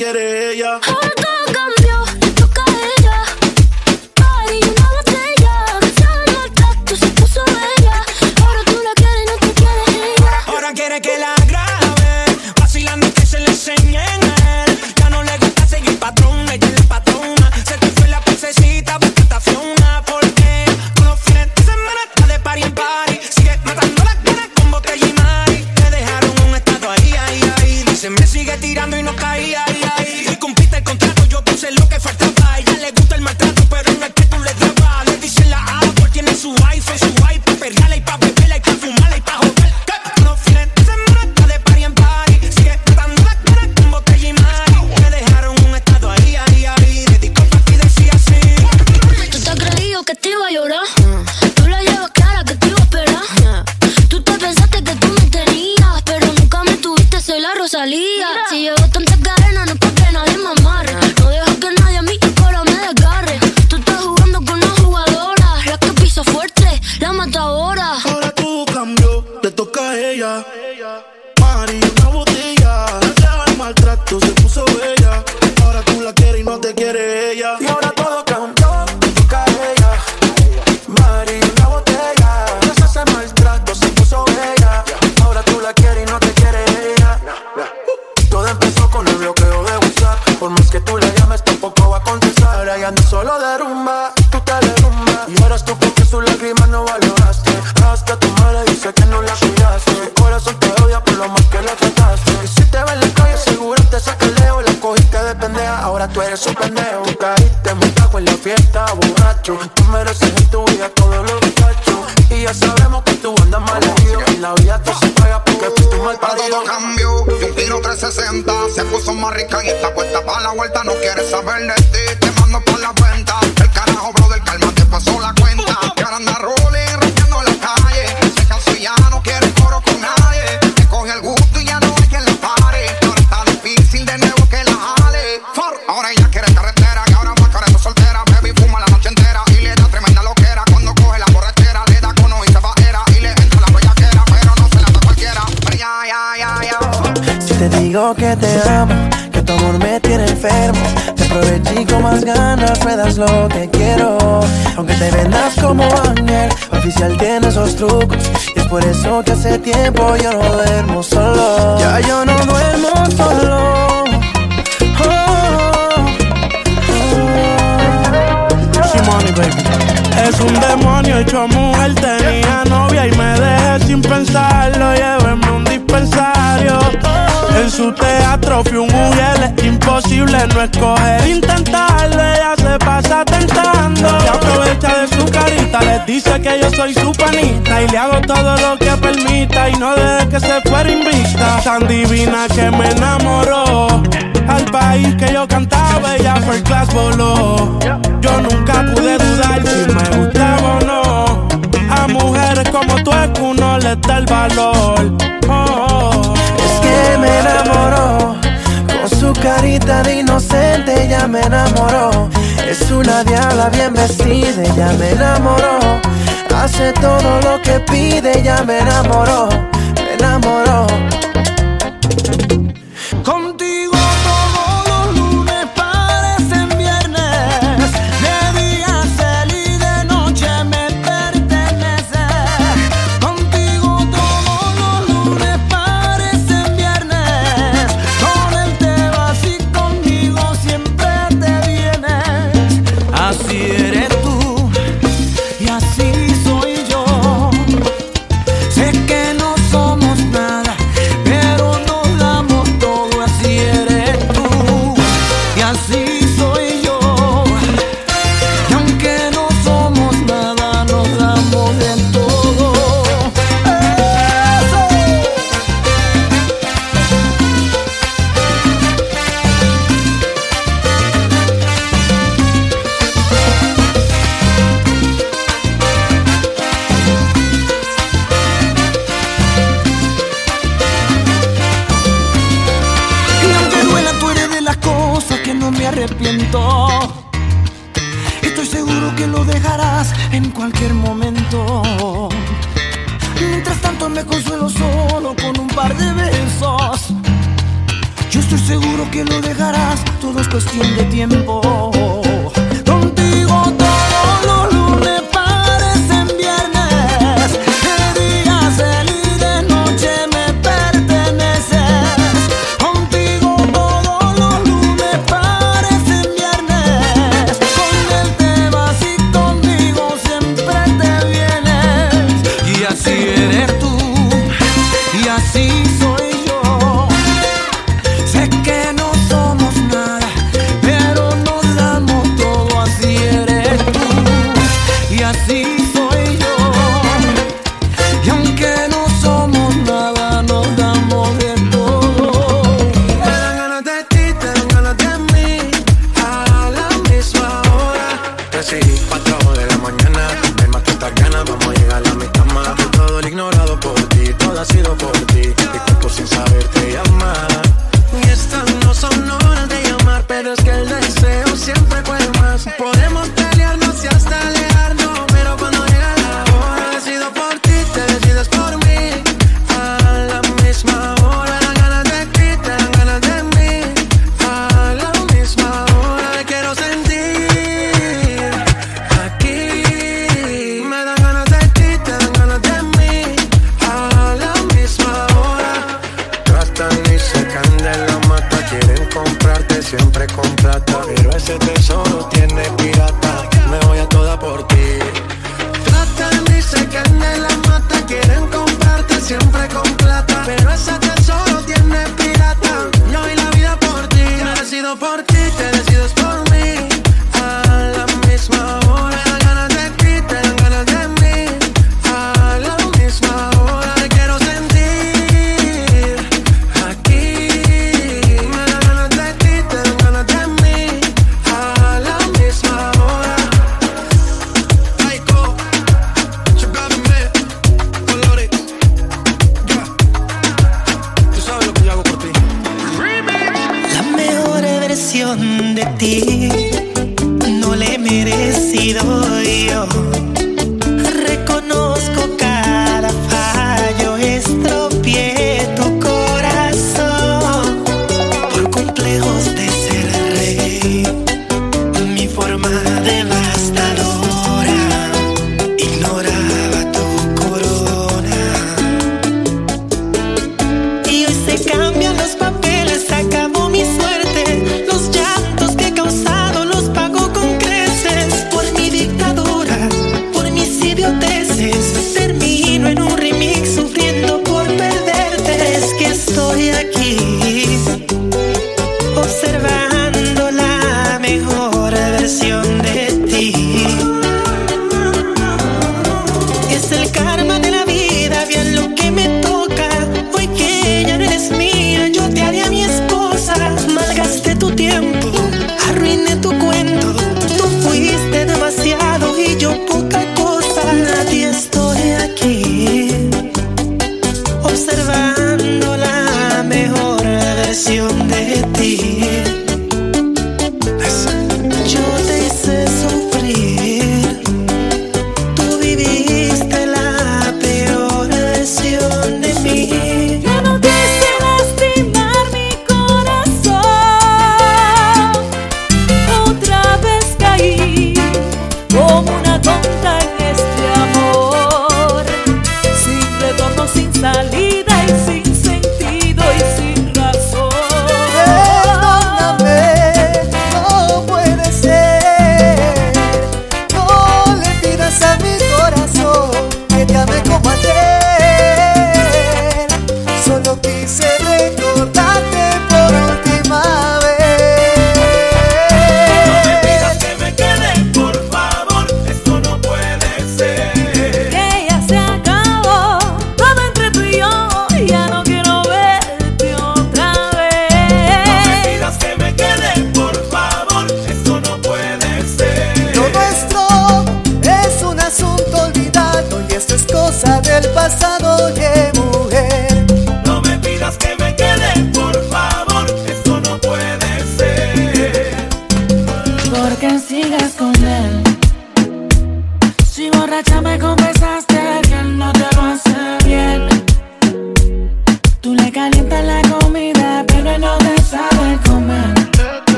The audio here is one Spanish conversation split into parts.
quiere Ti, te mando por la cuenta. El carajo, brother, calma, te pasó la cuenta. Que ahora anda rolling, rompiendo la calle. Se cansó y ya no quiere coro con nadie. Te coge el gusto y ya no hay quien la pare. Ahora está difícil de nuevo que la jale. Ahora ella quiere carretera Y ahora más careta soltera. Baby fuma la noche entera Y le da tremenda loquera. Cuando coge la borrachera Le da cono y se va era Y le entra la bellaquera Pero no se la da cualquiera. Pero ya, ya, ya, ya. Si te digo que te amo, más ganas me das lo que quiero. Aunque te vendas como ángel, oficial tiene esos trucos. Y es por eso que hace tiempo yo no duermo solo. Ya yo no duermo solo. Oh, oh. Baby. Es un demonio hecho mujer, tenía novia y me dejé sin pensarlo. Llévenme un En su teatro fui un mujer, es imposible no escoger. Intentarlo, ella se pasa tentando. Y aprovecha de su carita, les dice que yo soy su panita. Y le hago todo lo que permita y no deje que se fuera invista. Tan divina que me enamoró. Al país que yo cantaba, ella first class voló. Yo nunca pude dudar si me gustaba o no. A mujeres como tú es que el valor. Oh, Es que me enamoró Con su carita de inocente ella me enamoró. Es una diabla bien vestida ella me enamoró. Hace todo lo que pide ella me enamoró Me enamoró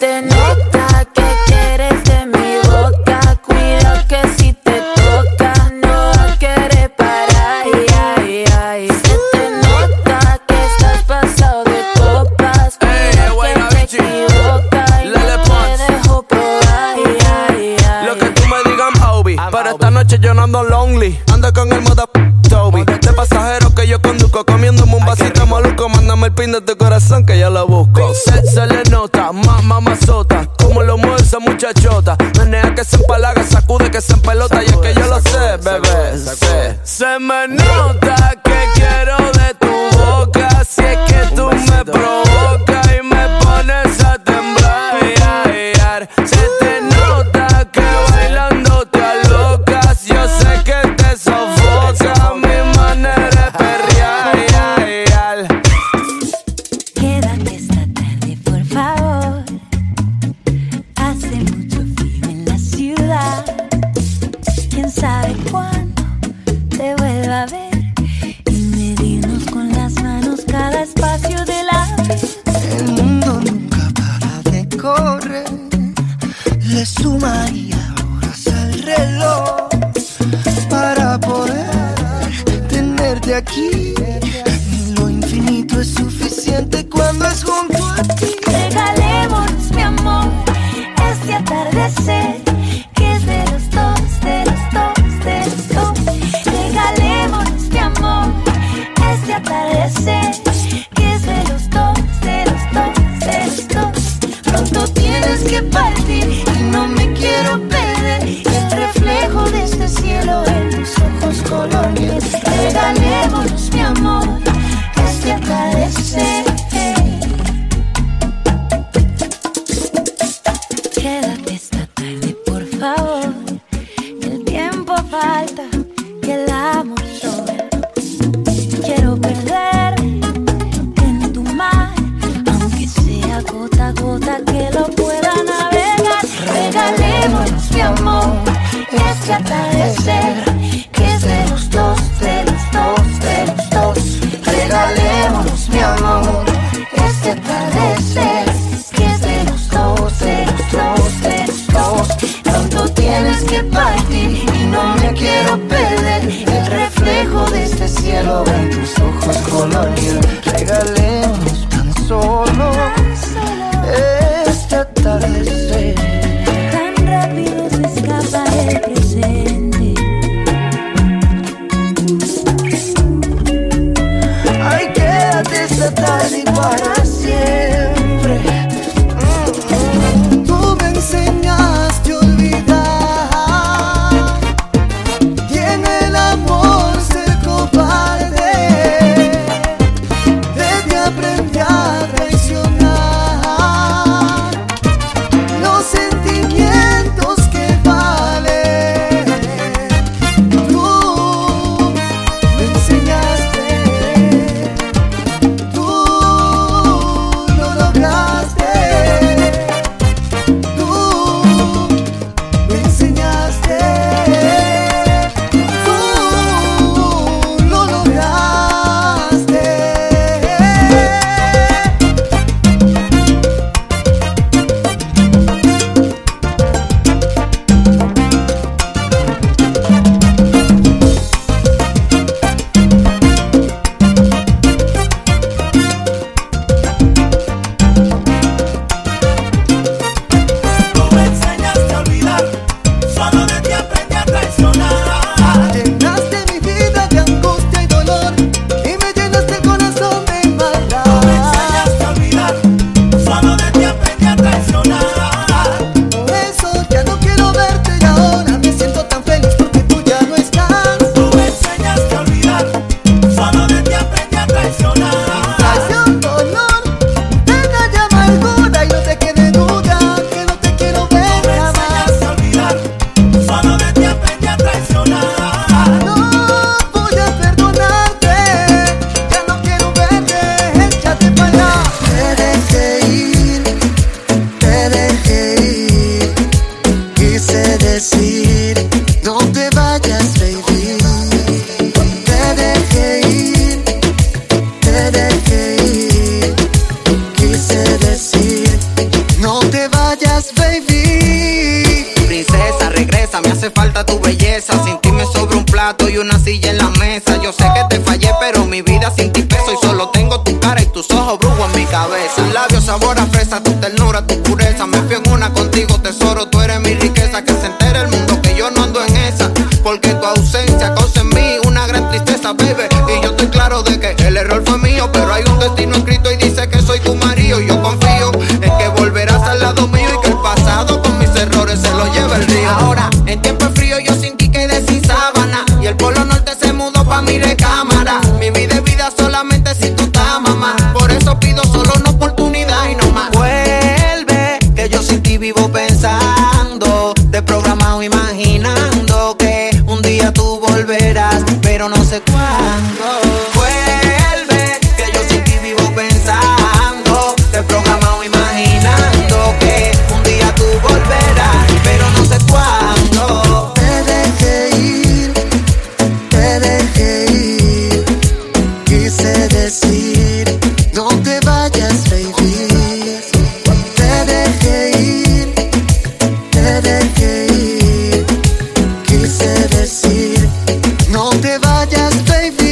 Then que pelota y es que yo lo sé, bebé. Sé, sé queda te vayas, baby.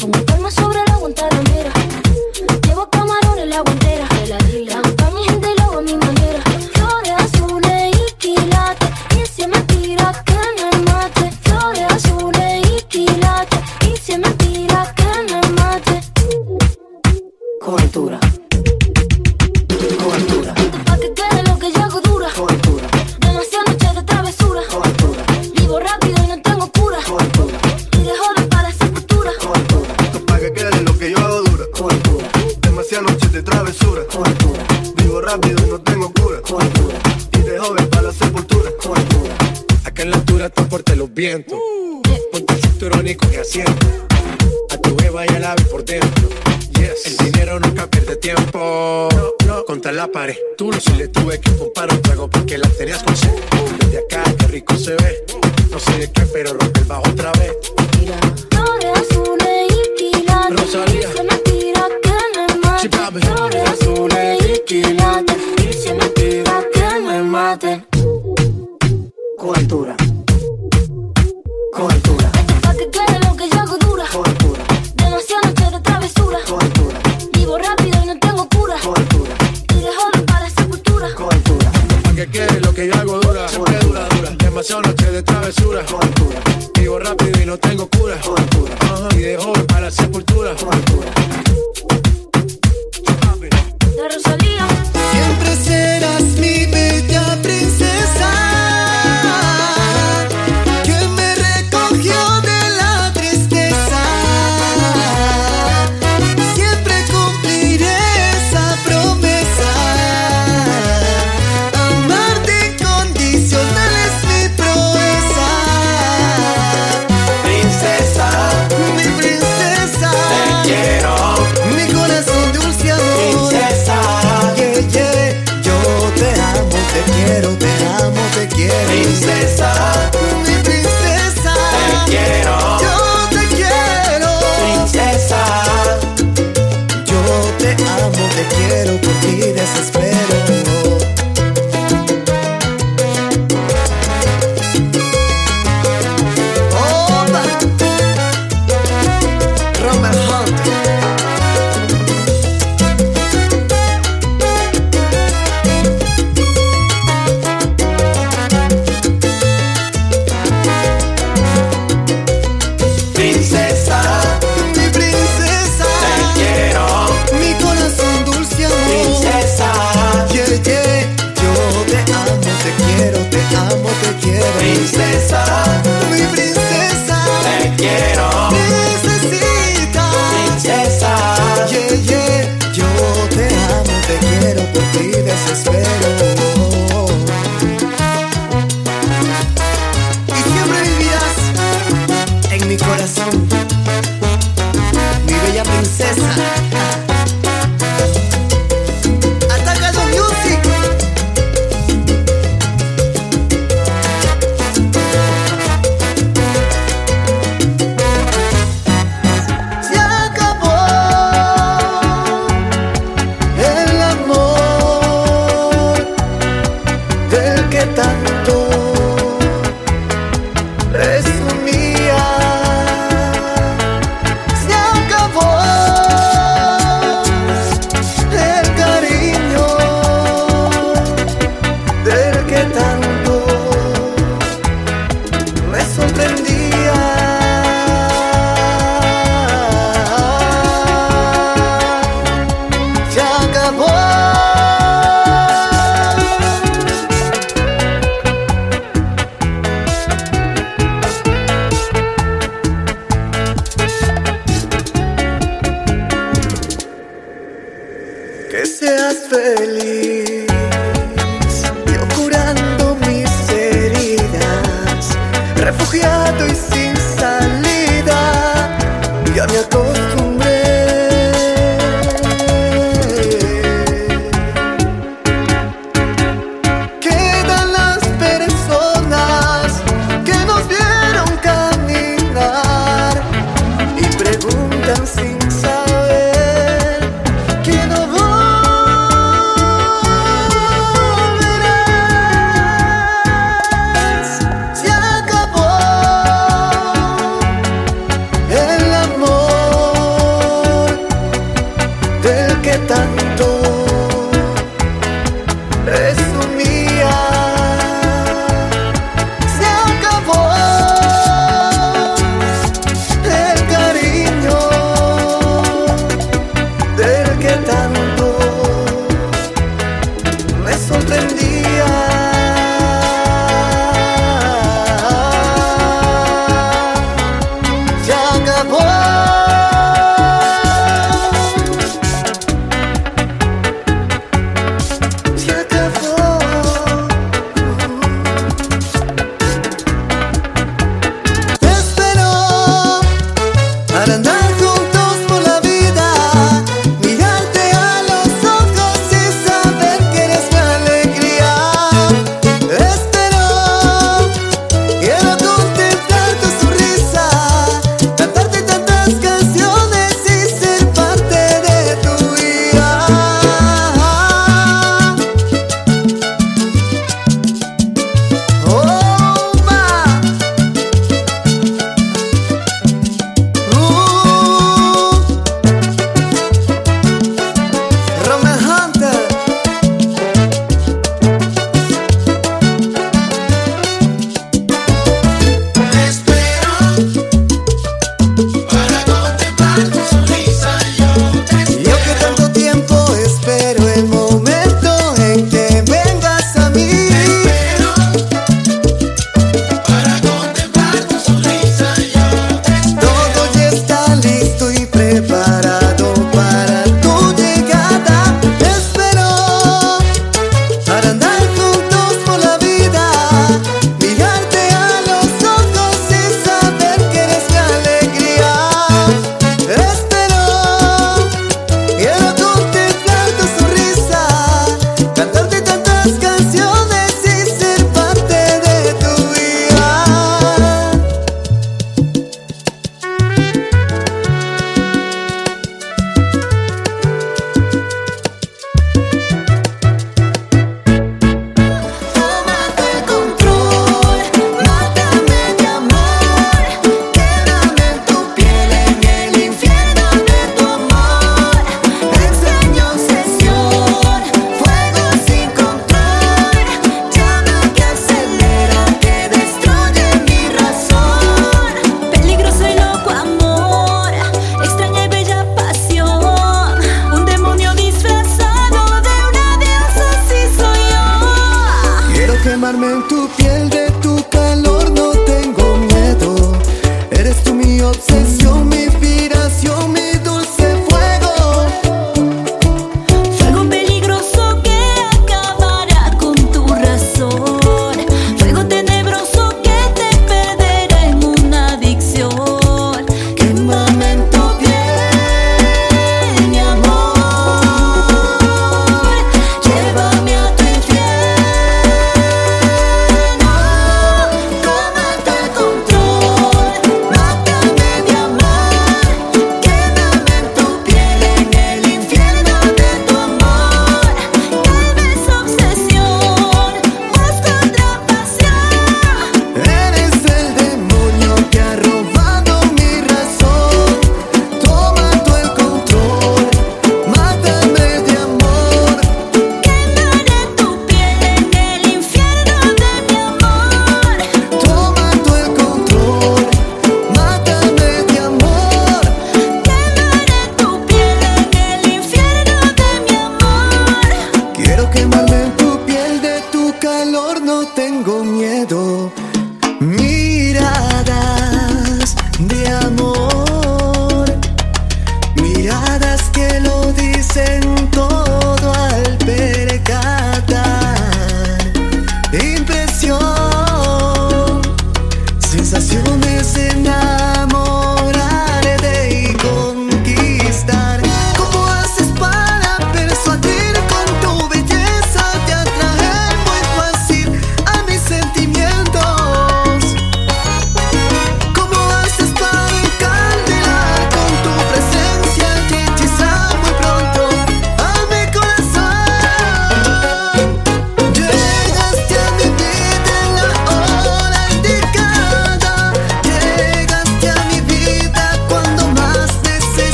Con mi palma sobre la guantera, mira. Llevo camarones en la guantera.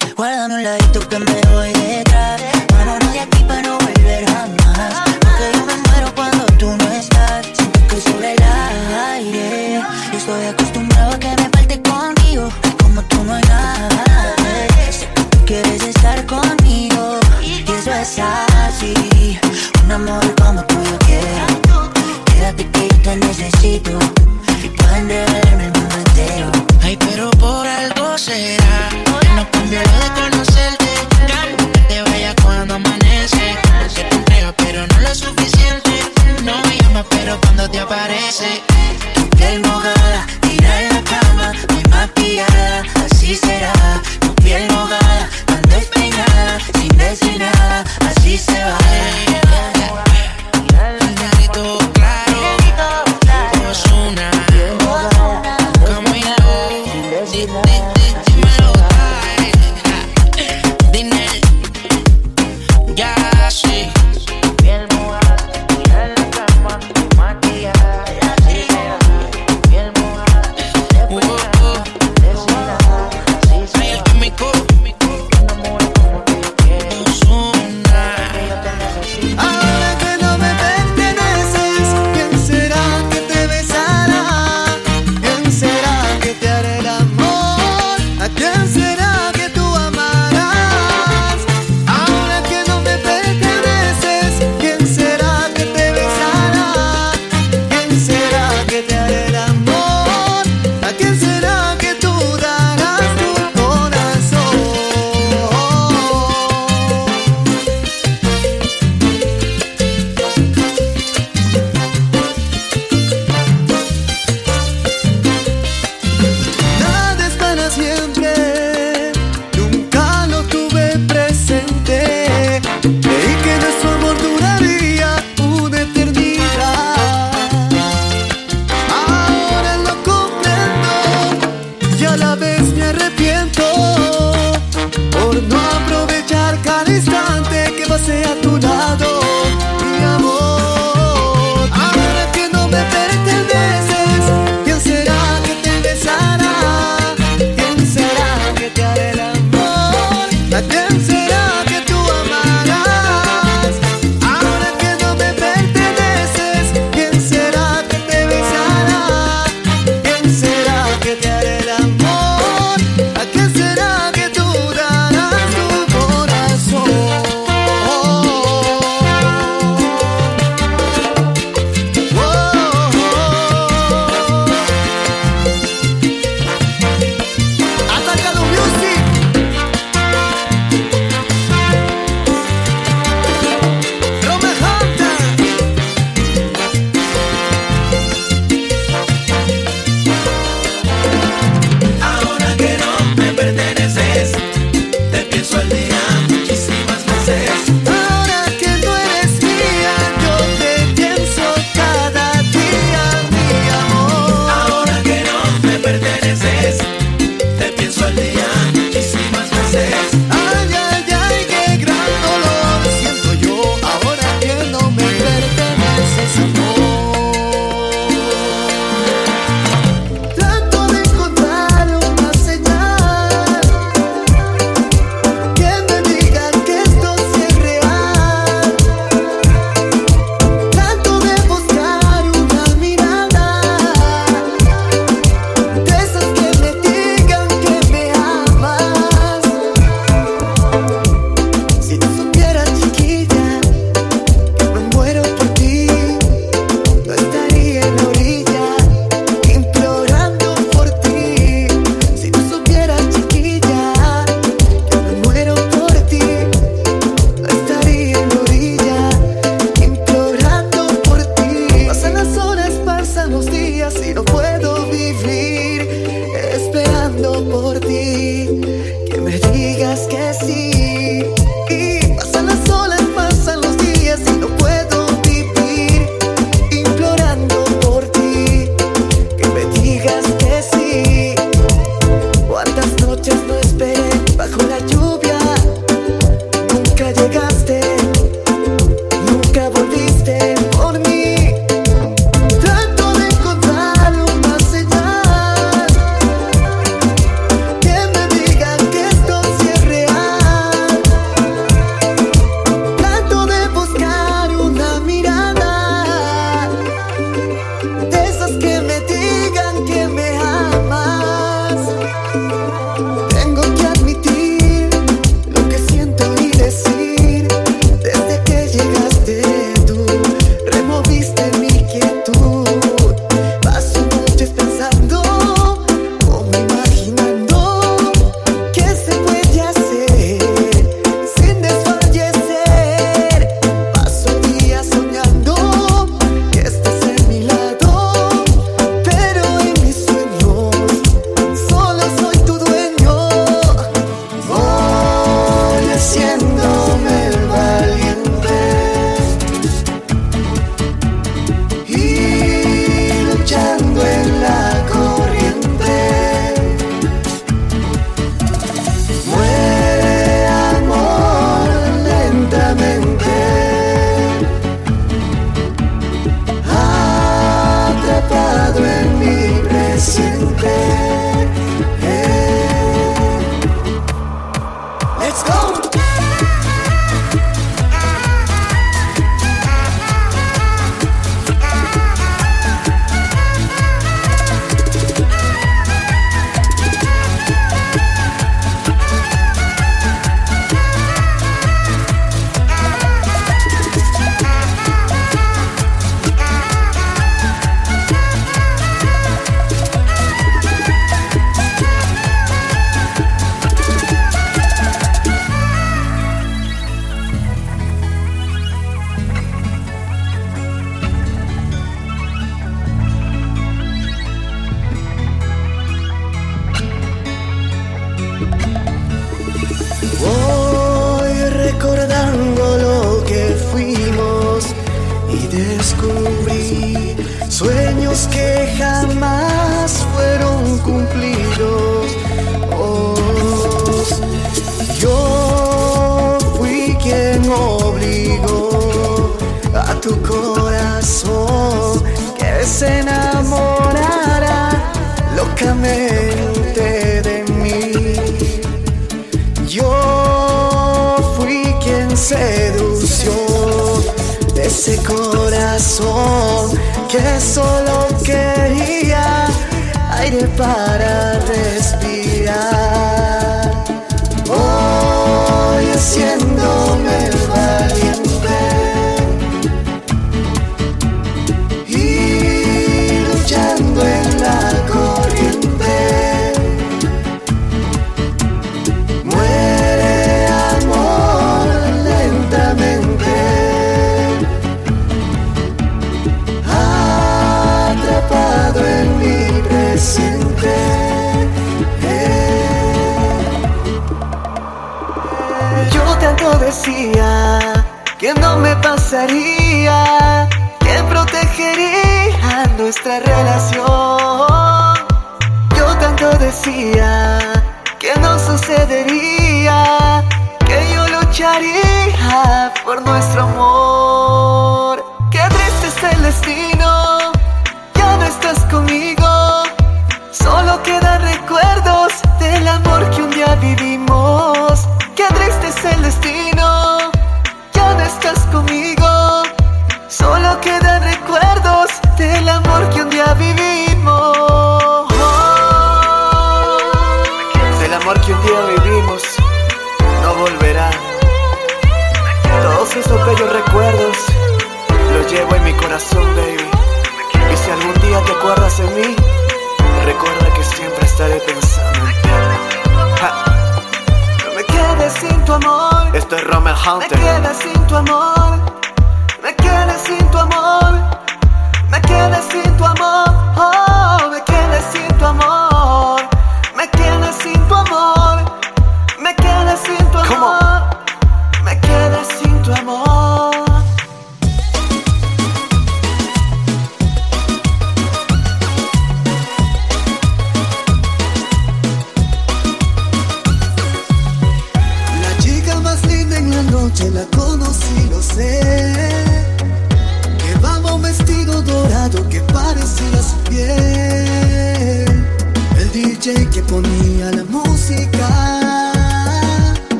más. Guárdame un ladito que me voy detrás. Vámonos de aquí para no volver jamás. Porque yo me muero cuando tú no estás. Siento que sobre el aire. Yo estoy acá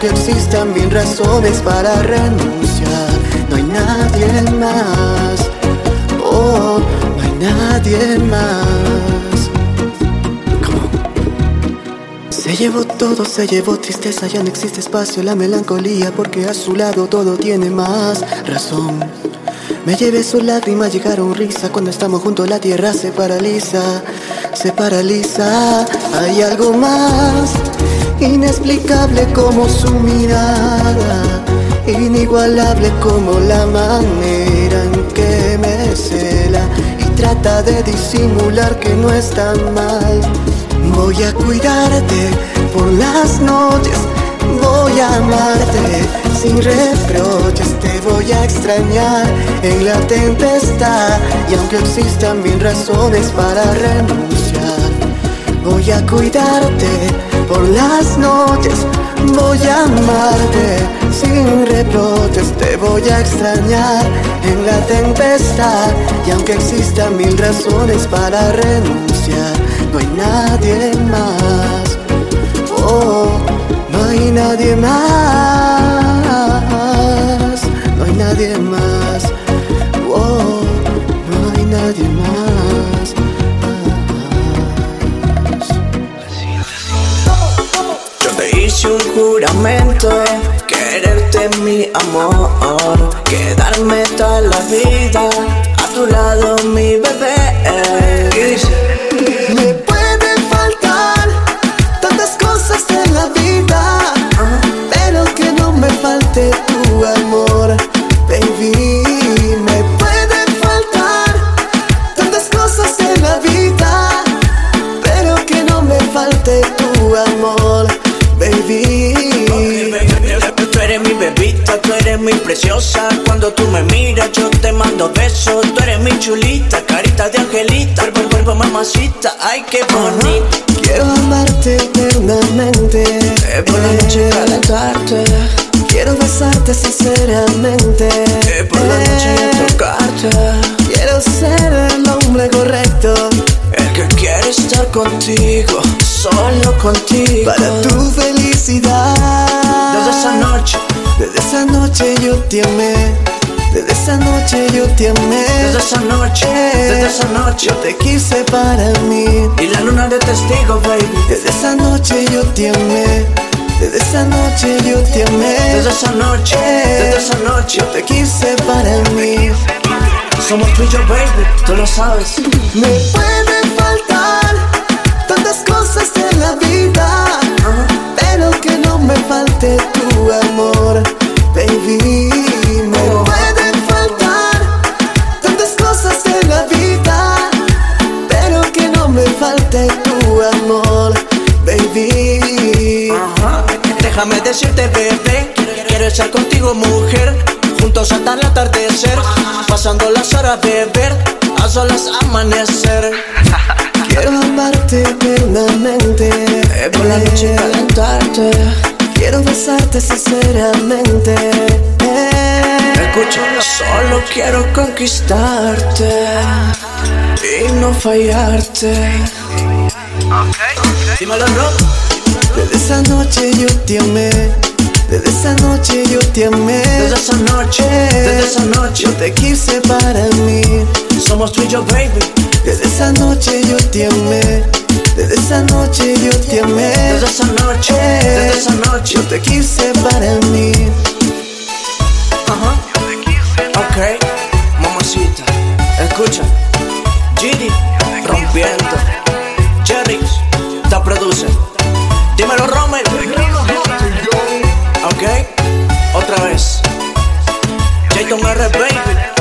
aunque existan mil razones para renunciar, no hay nadie más. Oh, no hay nadie más. Se llevó todo, se llevó tristeza, ya no existe espacio, la melancolía, porque a su lado todo tiene más razón. Me llevé sus lágrimas, llegaron risa, cuando estamos juntos la tierra se paraliza, se paraliza, hay algo más inexplicable como su mirada, inigualable como la manera en que me cela y trata de disimular que no es tan mal. Voy a cuidarte por las noches, voy a amarte sin reproches, te voy a extrañar en la tempestad y aunque existan mil razones para renunciar, voy a cuidarte por las noches, voy a amarte sin reproches, te voy a extrañar en la tempestad y aunque existan mil razones para renunciar, no hay nadie más. Oh, no hay nadie más, no hay nadie más. Oh, no hay nadie más. Un juramento, quererte mi amor, quedarme toda la vida a tu lado mi bebé. Tú eres mi chulita, carita de angelita. Cuerpo, cuerpo, mamacita, ay, qué bonita. Quiero amarte eternamente. Eh, por la noche calentarte. Quiero besarte sinceramente. Eh, por la noche tocarte. Quiero ser el hombre correcto. El que quiere estar contigo, solo contigo. Para tu felicidad. Desde esa noche, Desde esa noche yo te amé. Desde esa noche yo te amé. desde esa noche, desde esa noche. Yo te quise para mí. Y la luna de testigo, baby. Desde esa noche yo te amé. Desde esa noche yo te amé. Desde esa noche, desde esa noche. Yo te quise para mí. Somos tú y yo, baby, tú lo sabes. Me pueden faltar tantas cosas en la vida, pero que no me falte tu amor, baby. Déjame decirte, bebé, quiero estar contigo, mujer. Juntos hasta el atardecer, pasando las horas de ver, a solas amanecer. Quiero amarte eternamente. Por la noche calentarte. Quiero besarte sinceramente. Escucha, solo quiero conquistarte y no fallarte. Dímelo, no. Desde esa noche yo te amé. Desde esa noche yo te amé. Desde esa noche, desde esa noche. Yo te quise para mí. Somos tú y yo, baby. Desde esa noche yo te amé. Desde esa noche yo te amé. Desde esa noche, desde esa noche. Yo te quise para mí. Ajá. Ok, mamacita, escucha. Gidi, rompiendo. Jayton R. Baby,